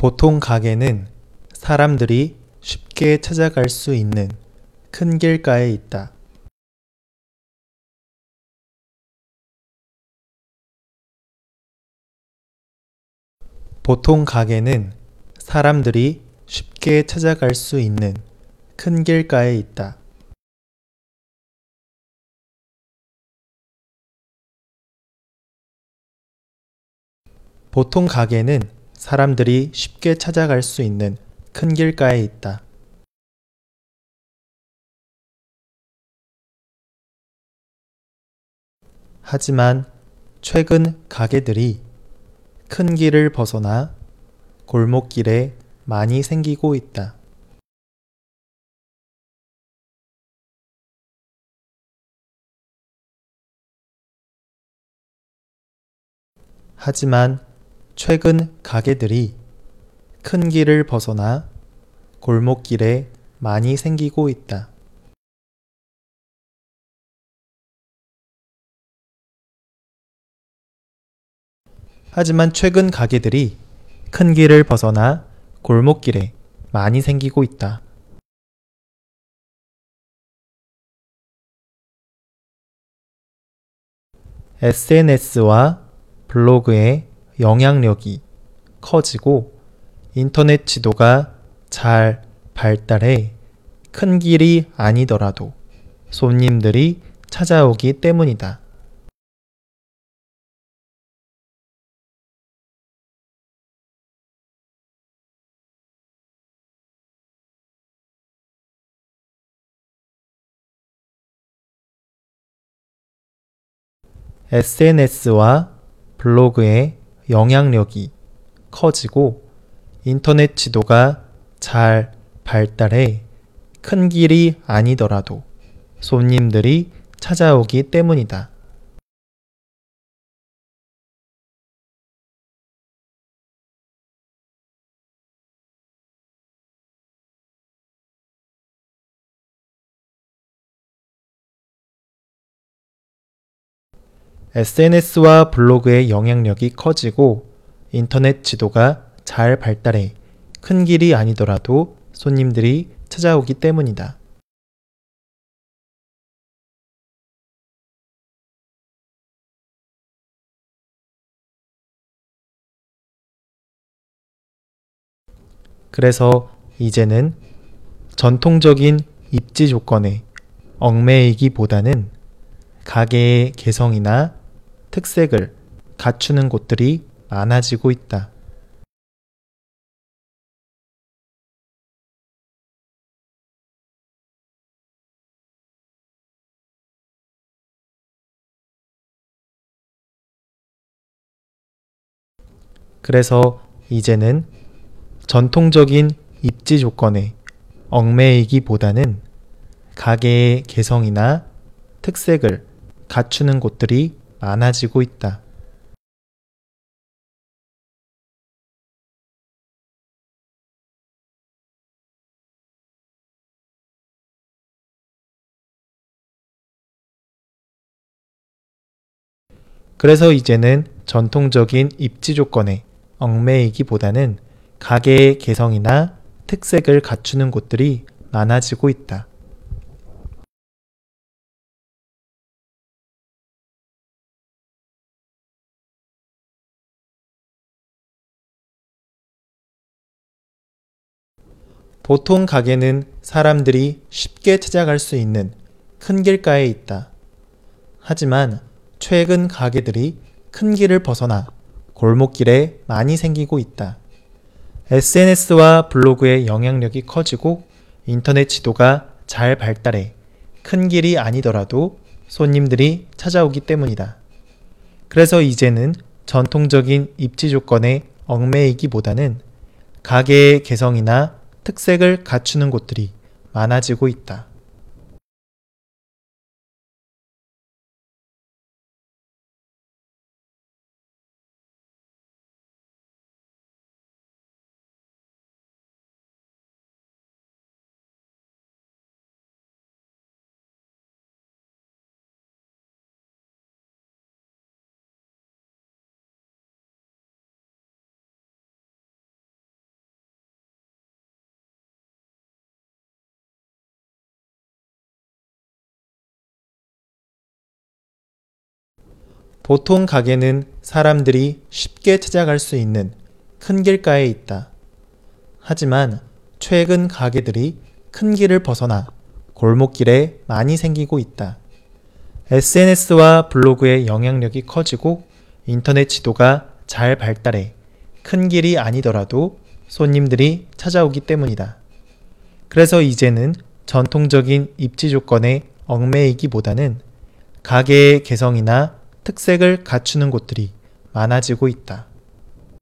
보통 가게는 사람들이 쉽게 찾아갈 수 있는 큰 길가에 있다. 보통 가게는 사람들이 쉽게 찾아갈 수 있는 큰 길가에 있다. 보통 가게는 사람들이 쉽게 찾아갈 수 있는 큰 길가에 있다. 하지만 최근 가게들이 큰 길을 벗어나 골목길에 많이 생기고 있다. 하지만 최근 가게들이 큰 길을 벗어나 골목길에 많이 생기고 있다. 하지만 최근 가게들이 큰 길을 벗어나 골목길에 많이 생기고 있다. SNS와 블로그의 영향력이 커지고 인터넷 지도가 잘 발달해 큰 길이 아니더라도 손님들이 찾아오기 때문이다. SNS와 블로그의 영향력이 커지고 인터넷 지도가 잘 발달해 큰 길이 아니더라도 손님들이 찾아오기 때문이다. SNS와 블로그의 영향력이 커지고 인터넷 지도가 잘 발달해 큰 길이 아니더라도 손님들이 찾아오기 때문이다. 그래서 이제는 전통적인 입지 조건에 얽매이기보다는 가게의 개성이나 특색을 갖추는 곳들이 많아지고 있다. 그래서 이제는 전통적인 입지 조건에 얽매이기보다는 가게의 개성이나 특색을 갖추는 곳들이 많아지고 있다. 그래서 이제는 전통적인 입지 조건에 얽매이기보다는 가게의 개성이나 특색을 갖추는 곳들이 많아지고 있다. 보통 가게는 사람들이 쉽게 찾아갈 수 있는 큰 길가에 있다. 하지만 최근 가게들이 큰 길을 벗어나 골목길에 많이 생기고 있다. SNS와 블로그의 영향력이 커지고 인터넷 지도가 잘 발달해 큰 길이 아니더라도 손님들이 찾아오기 때문이다. 그래서 이제는 전통적인 입지 조건에 얽매이기보다는 가게의 개성이나 특색을 갖추는 곳들이 많아지고 있다. 보통 가게는 사람들이 쉽게 찾아갈 수 있는 큰 길가에 있다. 하지만 최근 가게들이 큰 길을 벗어나 골목길에 많이 생기고 있다. SNS와 블로그의 영향력이 커지고 인터넷 지도가 잘 발달해 큰 길이 아니더라도 손님들이 찾아오기 때문이다. 그래서 이제는 전통적인 입지 조건에 얽매이기보다는 가게의 개성이나 특색을 갖추는 곳들이 많아지고 있다.